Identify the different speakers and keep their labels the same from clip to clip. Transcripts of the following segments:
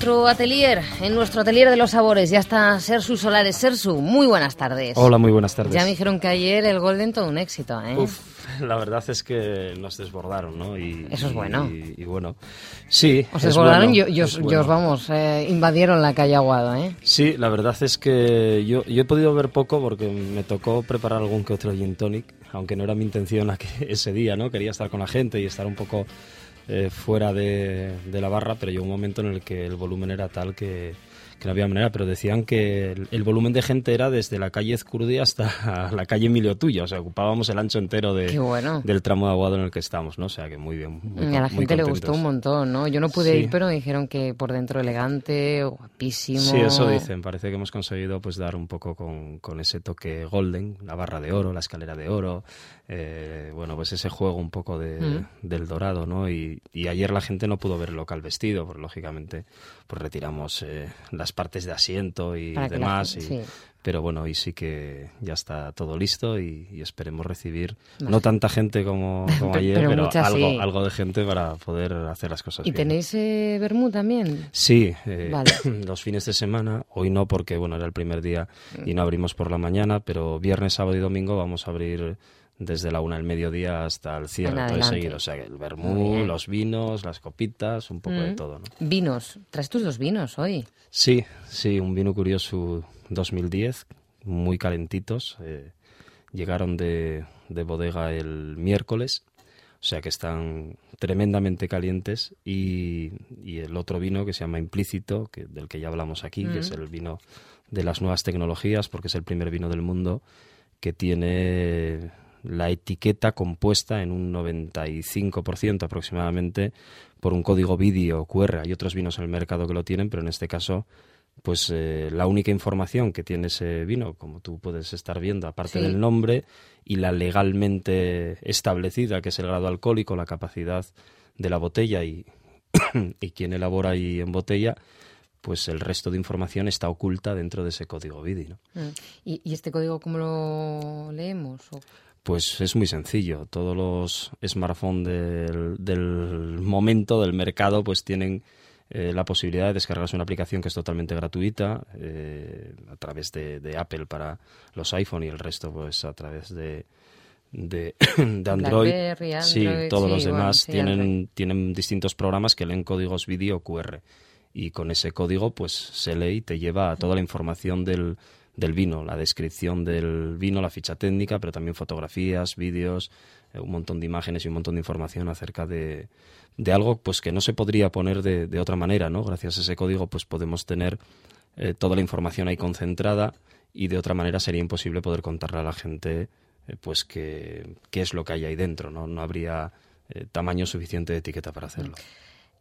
Speaker 1: nuestro atelier, en nuestro atelier de los sabores, ya está Sersu Solares. Sersu, muy buenas tardes.
Speaker 2: Hola, muy buenas tardes.
Speaker 1: Ya me dijeron que ayer el Golden todo un éxito, ¿eh?
Speaker 2: Uf, la verdad es que nos desbordaron, ¿no? Y,
Speaker 1: Eso es bueno.
Speaker 2: Y, bueno, sí.
Speaker 1: Os desbordaron
Speaker 2: y
Speaker 1: os, vamos, eh, invadieron la calle Aguado, ¿eh?
Speaker 2: Sí, la verdad es que yo, yo he podido ver poco porque me tocó preparar algún que otro gin tonic, aunque no era mi intención ese día, ¿no? Quería estar con la gente y estar un poco eh, fuera de, la barra, pero llegó un momento en el que el volumen era tal que, que no había manera, pero decían que el, volumen de gente era desde la calle Ezcurdi hasta la calle Emilio Tuya, o sea, ocupábamos el ancho entero de, del tramo de aguado en el que estamos, ¿no? O sea, que muy bien.
Speaker 1: y a la gente le gustó un montón, ¿no? Yo no pude ir, pero me dijeron que por dentro elegante, guapísimo.
Speaker 2: Sí, eso dicen, parece que hemos conseguido pues dar un poco con, con ese toque golden, la barra de oro, la escalera de oro, eh, bueno, pues ese juego un poco de, mm. del dorado, ¿no? Y, y, ayer la gente no pudo ver el local vestido, porque lógicamente pues retiramos eh, las partes de asiento y demás. Pero bueno, hoy sí que ya está todo listo y, esperemos recibir no tanta gente como, ayer, pero, algo, algo de gente para poder hacer las cosas
Speaker 1: ¿Y tenéis eh, Bermú también?
Speaker 2: Sí, eh, los fines de semana. Hoy no porque bueno era el primer día y no abrimos por la mañana, pero viernes, sábado y domingo vamos a abrir desde la una del mediodía hasta el cierre, todo seguido. O sea, el vermú, los vinos, las copitas, un poco de mm. todo. ¿no?
Speaker 1: Vinos. ¿Traes tus dos vinos hoy?
Speaker 2: Sí, sí, un vino curioso 2010, muy calentitos. Eh, llegaron de, de bodega el miércoles, o sea que están tremendamente calientes. Y, y el otro vino que se llama Implícito, que, del que ya hablamos aquí, que es mm. el vino de las nuevas tecnologías, porque es el primer vino del mundo que tiene la etiqueta compuesta en un 95% aproximadamente por un código vídeo QR. Hay otros vinos en el mercado que lo tienen, pero en este caso, pues eh, la única información que tiene ese vino, como tú puedes estar viendo, aparte del nombre y la legalmente establecida, que es el grado alcohólico, la capacidad de la botella y, y quien elabora y embotella, pues el resto de información está oculta dentro de ese código VIDI. ¿no?
Speaker 1: Mm. ¿Y, ¿Y, este código cómo lo leemos?
Speaker 2: Pues es muy sencillo. Todos los smartphones del, momento, del mercado, pues tienen eh, la posibilidad de descargarse una aplicación que es totalmente gratuita eh, a través de, Apple para los iPhone y el resto pues a través de, de, Android. Sí, todos los demás tienen, tienen distintos programas que leen códigos vídeo QR y con ese código pues se lee y te lleva a toda la información del, del vino, la descripción del vino, la ficha técnica, pero también fotografías, vídeos, eh, un montón de imágenes y un montón de información acerca de, de algo pues que no se podría poner de, de, otra manera, ¿no? Gracias a ese código pues podemos tener eh, toda la información ahí concentrada y de otra manera sería imposible poder contarle a la gente eh, pues qué, es lo que hay ahí dentro, ¿no? No habría tamaño suficiente de etiqueta para hacerlo.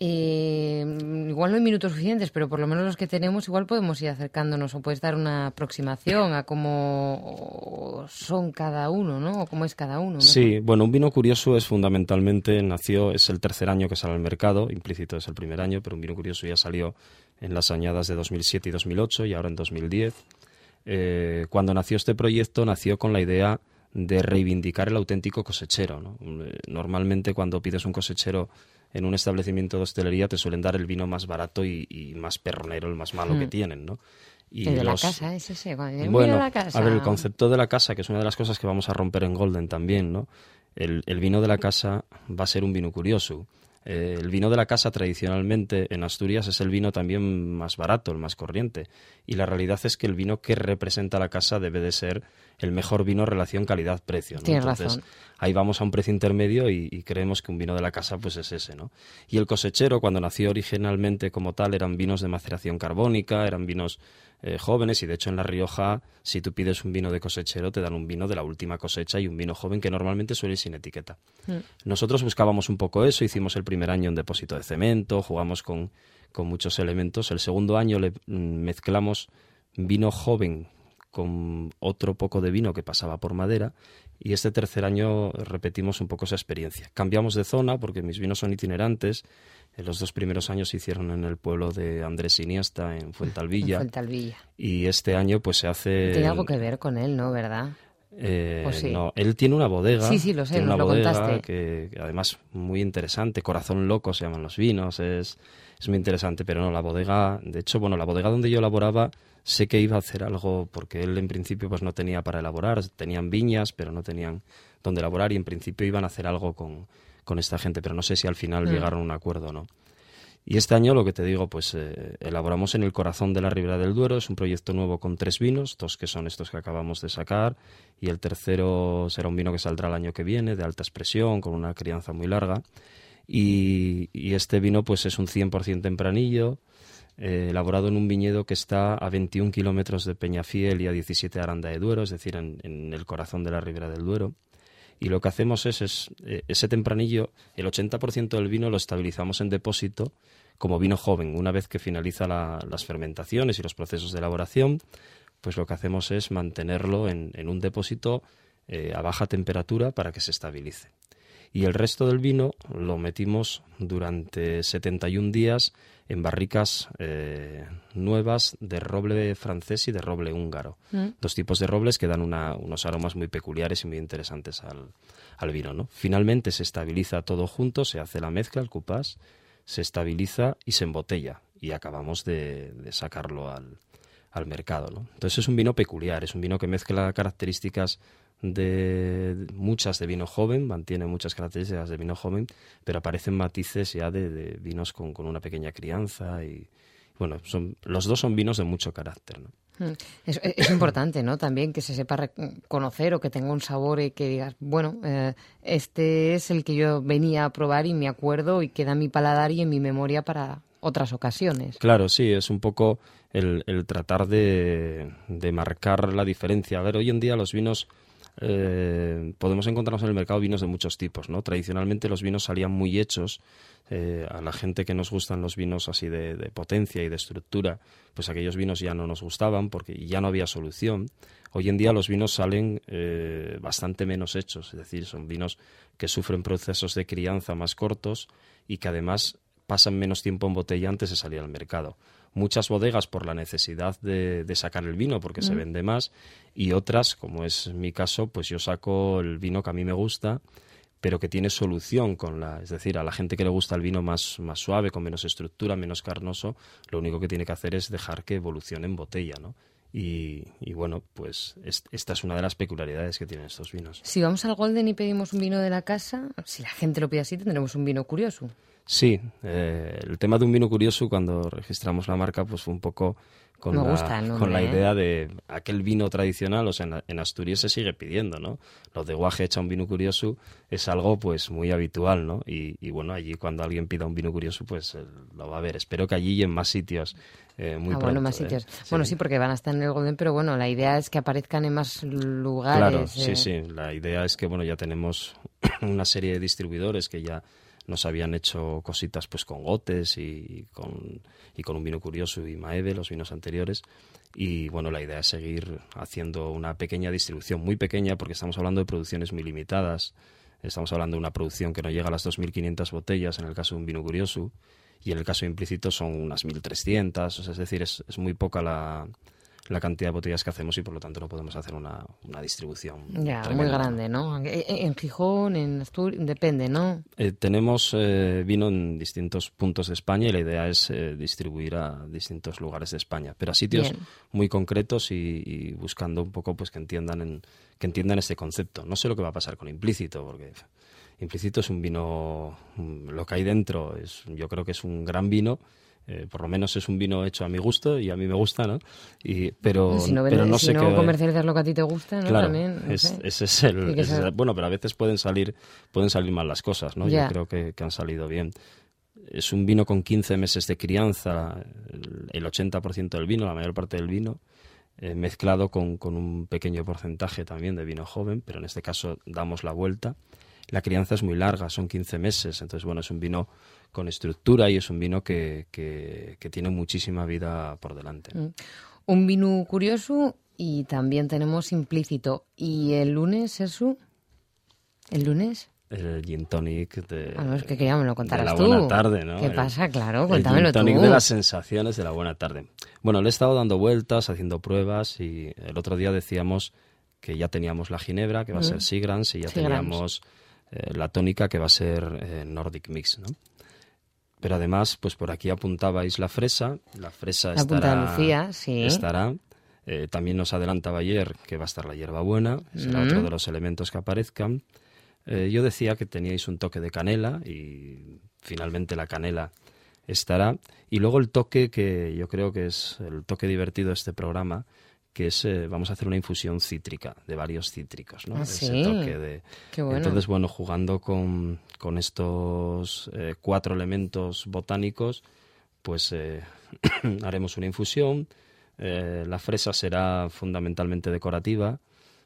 Speaker 1: Eh, igual no hay minutos suficientes, pero por lo menos los que tenemos igual podemos ir acercándonos o puedes dar una aproximación a cómo son cada uno, ¿no? O cómo es cada uno.
Speaker 2: Sí, bueno, un vino curioso es fundamentalmente, nació, es el tercer año que sale al mercado, implícito es el primer año, pero un vino curioso ya salió en las añadas de 2007 y 2008 y ahora en 2010. Eh, cuando nació este proyecto, nació con la idea de reivindicar el auténtico cosechero. ¿no? Eh, normalmente cuando pides un cosechero en un establecimiento de hostelería te suelen dar el vino más barato y, más perronero, el más malo que hmm. tienen, ¿no?
Speaker 1: Y el de la casa, es ese.
Speaker 2: Bueno, la casa. a ver, el concepto de la casa, que es una de las cosas que vamos a romper en Golden también, ¿no? El, el vino de la casa va a ser un vino curioso. Eh, el vino de la casa tradicionalmente en Asturias es el vino también más barato, el más corriente. Y la realidad es que el vino que representa la casa debe de ser el mejor vino relación calidad-precio.
Speaker 1: ¿no? Entonces,
Speaker 2: ahí vamos a un precio intermedio y, creemos que un vino de la casa pues es ese. ¿no? Y el cosechero, cuando nació originalmente como tal, eran vinos de maceración carbónica, eran vinos eh, jóvenes y de hecho en La Rioja si tú pides un vino de cosechero te dan un vino de la última cosecha y un vino joven que normalmente suele ir sin etiqueta. Mm. Nosotros buscábamos un poco eso, hicimos el primer año en depósito de cemento, jugamos con, con muchos elementos. El segundo año le mm, mezclamos vino joven con otro poco de vino que pasaba por madera y este tercer año repetimos un poco esa experiencia. Cambiamos de zona porque mis vinos son itinerantes los dos primeros años se hicieron en el pueblo de Andrés Iniesta, en Fuentalvilla.
Speaker 1: En Fuentalvilla.
Speaker 2: Y este año pues se hace...
Speaker 1: Tiene algo que ver con él, ¿no? ¿Verdad?
Speaker 2: Eh. No, él tiene una bodega.
Speaker 1: Sí, sí, lo sé,
Speaker 2: tiene
Speaker 1: nos
Speaker 2: una
Speaker 1: lo
Speaker 2: bodega
Speaker 1: contaste.
Speaker 2: que, que además muy interesante. Corazón loco se llaman los vinos. Es, es muy interesante, pero no, la bodega. De hecho, bueno, la bodega donde yo elaboraba sé que iba a hacer algo porque él en principio pues no tenía para elaborar. Tenían viñas, pero no tenían donde elaborar y en principio iban a hacer algo con, con esta gente, pero no sé si al final
Speaker 1: Mm.
Speaker 2: llegaron a un acuerdo o no. Y este año, lo que te digo, pues eh, elaboramos en el corazón de la Ribera del Duero. Es un proyecto nuevo con tres vinos, dos que son estos que acabamos de sacar, y el tercero será un vino que saldrá el año que viene, de alta expresión, con una crianza muy larga. Y, este vino, pues es un 100% tempranillo, eh, elaborado en un viñedo que está a 21 kilómetros de Peñafiel y a 17 de Aranda de Duero, es decir, en el corazón de la Ribera del Duero. Y lo que hacemos es, es eh, ese tempranillo, el 80% del vino lo estabilizamos en depósito como vino joven. Una vez que finaliza la- las fermentaciones y los procesos de elaboración, pues lo que hacemos es mantenerlo en, en un depósito eh, a baja temperatura para que se estabilice. Y el resto del vino lo metimos durante 71 días en barricas eh, nuevas de roble francés y de roble húngaro.
Speaker 1: Mm.
Speaker 2: Dos tipos de robles que dan una- unos aromas muy peculiares y muy interesantes al, al vino. ¿no? Finalmente se estabiliza todo junto, se hace la mezcla, el cupás, se estabiliza y se embotella. Y acabamos de, de sacarlo al, al mercado. ¿no? Entonces es un vino peculiar, es un vino que mezcla características de- muchas de vino joven, mantiene muchas características de vino joven, pero aparecen matices ya de, de vinos con, con una pequeña crianza y bueno, son, los dos son vinos de mucho carácter. ¿no?
Speaker 1: Mm. Es, es importante, ¿no? También que se sepa reconocer o que tenga un sabor y que digas, bueno, eh, este es el que yo venía a probar y me acuerdo y queda en mi paladar y en mi memoria para otras ocasiones.
Speaker 2: Claro, sí, es un poco el, el tratar de, de marcar la diferencia. A ver, hoy en día los vinos eh, podemos encontrarnos en el mercado vinos de muchos tipos, ¿no? Tradicionalmente los vinos salían muy hechos. eh, a la gente que nos gustan los vinos así de, potencia y de estructura, pues aquellos vinos ya no nos gustaban porque ya no había solución. Hoy en día los vinos salen eh, bastante menos hechos, es decir, son vinos que sufren procesos de crianza más cortos y que además pasan menos tiempo en botella antes de salir al mercado. Muchas bodegas por la necesidad de, de sacar el vino porque se vende más y otras, como es mi caso, pues yo saco el vino que a mí me gusta pero que tiene solución con la, es decir, a la gente que le gusta el vino más, más suave, con menos estructura, menos carnoso, lo único que tiene que hacer es dejar que evolucione en botella, ¿no? Y, y bueno, pues es- esta es una de las peculiaridades que tienen estos vinos.
Speaker 1: Si vamos al Golden y pedimos un vino de la casa, si la gente lo pide así, tendremos un vino curioso.
Speaker 2: Sí, eh, el tema de un vino curioso cuando registramos la marca pues fue un poco con,
Speaker 1: Me
Speaker 2: la,
Speaker 1: gusta el nombre,
Speaker 2: con la
Speaker 1: ¿eh?
Speaker 2: idea de aquel vino tradicional, o sea, en, en Asturias se sigue pidiendo, ¿no? Lo de guaje hecha un vino curioso es algo pues muy habitual, ¿no? Y, y, bueno, allí cuando alguien pida un vino curioso pues eh, lo va a ver. Espero que allí y en más sitios eh, muy
Speaker 1: ah,
Speaker 2: pronto.
Speaker 1: bueno, más sitios. Bueno, sí, porque van a estar en el Golden, pero bueno, la idea es que aparezcan en más lugares.
Speaker 2: Claro, sí, sí. La idea es que bueno ya tenemos una serie de distribuidores que ya nos habían hecho cositas pues con gotes y con, y con un vino curioso y Maeve, los vinos anteriores. Y bueno, la idea es seguir haciendo una pequeña distribución, muy pequeña, porque estamos hablando de producciones muy limitadas. Estamos hablando de una producción que no llega a las 2.500 botellas en el caso de un vino curioso y en el caso implícito son unas 1.300, o sea, es decir, es, es muy poca la, la cantidad de botellas que hacemos y por lo tanto no podemos hacer una, una distribución.
Speaker 1: Ya, muy grande, ¿no? Eh, eh, En Gijón, en Asturias, depende, ¿no?
Speaker 2: Eh, tenemos eh, vino en distintos puntos de España y la idea es eh, distribuir a distintos lugares de España, pero a sitios
Speaker 1: Bien.
Speaker 2: muy concretos y, y buscando un poco pues que entiendan en- que entiendan este concepto. No sé lo que va a pasar con implícito, porque implícito es un vino, mm, lo que hay dentro es, yo creo que es un gran vino. Eh, por lo menos es un vino hecho a mi gusto y a mí me gusta, ¿no? Y, pero,
Speaker 1: si no,
Speaker 2: pero
Speaker 1: vende-
Speaker 2: no
Speaker 1: si
Speaker 2: sé
Speaker 1: no
Speaker 2: qué,
Speaker 1: comercializas lo que a ti te gusta, ¿no?
Speaker 2: Claro,
Speaker 1: También, no
Speaker 2: es-
Speaker 1: sé.
Speaker 2: ese es el,
Speaker 1: Tiene que
Speaker 2: ese es
Speaker 1: ser-
Speaker 2: el- bueno, pero a veces pueden salir pueden salir mal las cosas, ¿no?
Speaker 1: Ya.
Speaker 2: Yo creo que, que han salido bien. Es un vino con 15 meses de crianza, el, el 80% del vino, la mayor parte del vino, eh, mezclado con, con un pequeño porcentaje también de vino joven, pero en este caso damos la vuelta. La crianza es muy larga, son 15 meses, entonces bueno, es un vino con estructura y es un vino que, que- que tiene muchísima vida por delante.
Speaker 1: Mm. Un vino curioso y también tenemos implícito. ¿Y el lunes, eso? ¿El lunes?
Speaker 2: El gin tonic de,
Speaker 1: Ah, no, es que quería me lo contaras
Speaker 2: de la
Speaker 1: tú.
Speaker 2: buena tarde, ¿no?
Speaker 1: ¿Qué
Speaker 2: El-
Speaker 1: pasa? Claro,
Speaker 2: el
Speaker 1: cuéntamelo
Speaker 2: gin tonic
Speaker 1: tú.
Speaker 2: de las sensaciones de la buena tarde. Bueno, le he estado dando vueltas, haciendo pruebas y el otro día decíamos que ya teníamos la ginebra, que va a ser
Speaker 1: Mm.
Speaker 2: Sigrans, y ya
Speaker 1: Seagrams.
Speaker 2: teníamos eh, la tónica, que va a ser eh, Nordic Mix, ¿no? Pero además, pues por aquí apuntabais la fresa. La fresa
Speaker 1: La punta
Speaker 2: estará,
Speaker 1: de Lucía, sí.
Speaker 2: estará. Eh, también nos adelantaba ayer que va a estar la hierbabuena, será
Speaker 1: Mm.
Speaker 2: otro de los elementos que aparezcan. Yo decía que teníais un toque de canela y finalmente la canela estará. Y luego el toque que yo creo que es el toque divertido de este programa, que es, eh, vamos a hacer una infusión cítrica, de varios cítricos, ¿no?
Speaker 1: Ah,
Speaker 2: Ese
Speaker 1: sí.
Speaker 2: toque de...
Speaker 1: Qué bueno.
Speaker 2: Entonces, bueno, jugando con, con estos eh, cuatro elementos botánicos, pues eh, haremos una infusión. Eh, la fresa será fundamentalmente decorativa,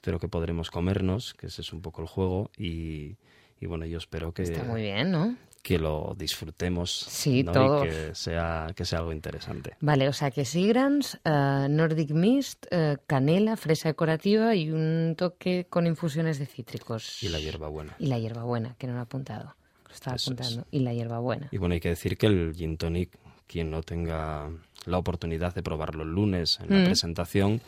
Speaker 2: pero que podremos comernos, que ese es un poco el juego. Y, y bueno, yo espero que,
Speaker 1: Está muy bien, ¿no?
Speaker 2: Que lo disfrutemos
Speaker 1: Sí,
Speaker 2: ¿no?
Speaker 1: todos.
Speaker 2: y que sea, que sea algo interesante.
Speaker 1: Vale, o sea que Sigrans, eh, Nordic Mist, eh, canela, fresa decorativa y un toque con infusiones de cítricos.
Speaker 2: Y la hierbabuena.
Speaker 1: Y la hierbabuena, que no lo he apuntado. Lo estaba
Speaker 2: Eso es.
Speaker 1: apuntando. Y la hierbabuena.
Speaker 2: Y bueno, hay que decir que el gin tonic, quien no tenga la oportunidad de probarlo el lunes en la
Speaker 1: Mm.
Speaker 2: presentación,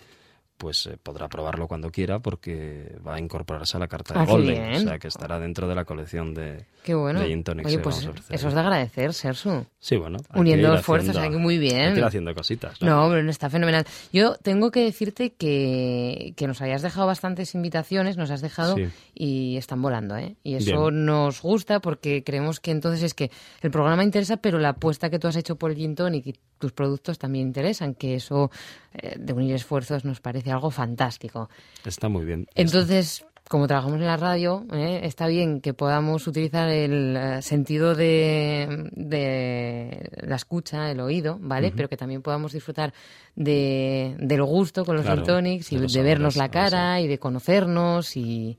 Speaker 2: pues eh, podrá probarlo cuando quiera porque va a incorporarse a la carta de
Speaker 1: Ah,
Speaker 2: Golden, o sea que estará dentro de la colección de,
Speaker 1: Qué bueno.
Speaker 2: de
Speaker 1: Oye,
Speaker 2: que
Speaker 1: pues eso es de agradecer, Sersu.
Speaker 2: Sí, bueno.
Speaker 1: Uniendo esfuerzos,
Speaker 2: haciendo-
Speaker 1: muy bien.
Speaker 2: Hay que ir haciendo cositas. ¿no?
Speaker 1: No, está fenomenal. Yo tengo que decirte que, que nos habías dejado bastantes invitaciones, nos has dejado
Speaker 2: Sí.
Speaker 1: y están volando, ¿eh? Y eso
Speaker 2: Bien.
Speaker 1: nos gusta porque creemos que entonces es que el programa interesa, pero la apuesta que tú has hecho por el Gin Tonic y tus productos también interesan, que eso eh, de unir esfuerzos nos parece algo fantástico.
Speaker 2: Está muy bien.
Speaker 1: Entonces, como trabajamos en la radio, ¿eh? está bien que podamos utilizar el eh, sentido de, de la escucha, el oído, ¿vale? Pero que también podamos disfrutar de, del gusto con los
Speaker 2: Claro,
Speaker 1: y
Speaker 2: de
Speaker 1: vernos la cara y de conocernos y,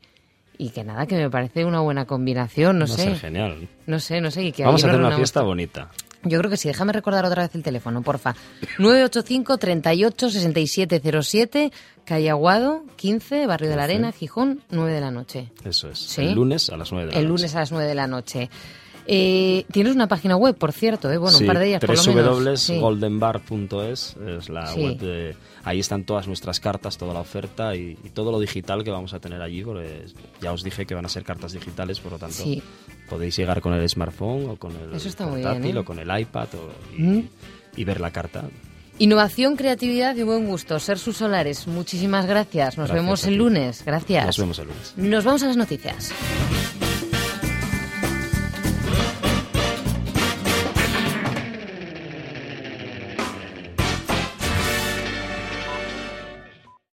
Speaker 1: y que nada, que me parece una buena combinación, no
Speaker 2: Va a
Speaker 1: sé.
Speaker 2: ser genial.
Speaker 1: No sé, no sé. Y que
Speaker 2: Vamos a hacer una fiesta bonita.
Speaker 1: Yo creo que sí. Déjame recordar otra vez el teléfono, porfa. 985 38 6707, calle Aguado, 15, Barrio de la Arena, Gijón, 9 de la noche.
Speaker 2: Eso es.
Speaker 1: Sí.
Speaker 2: El lunes a las 9 de la
Speaker 1: El
Speaker 2: noche.
Speaker 1: lunes a las 9 de la noche. Eh, Tienes una página web, por cierto, ¿eh? bueno,
Speaker 2: sí,
Speaker 1: un par de ellas. Sí.
Speaker 2: www.goldenbar.es es la
Speaker 1: Sí.
Speaker 2: web de... Ahí están todas nuestras cartas, toda la oferta y, y todo lo digital que vamos a tener allí, porque ya os dije que van a ser cartas digitales, por lo tanto
Speaker 1: Sí.
Speaker 2: Podéis llegar con el smartphone o con el
Speaker 1: Eso está muy
Speaker 2: portátil
Speaker 1: bien, ¿eh?
Speaker 2: o con el iPad o- y,
Speaker 1: Mm.
Speaker 2: y ver la carta.
Speaker 1: Innovación, creatividad y buen gusto. Ser sus solares, muchísimas gracias. Nos
Speaker 2: Gracias
Speaker 1: vemos el lunes. Gracias.
Speaker 2: Nos vemos el lunes.
Speaker 1: Nos vamos a las noticias.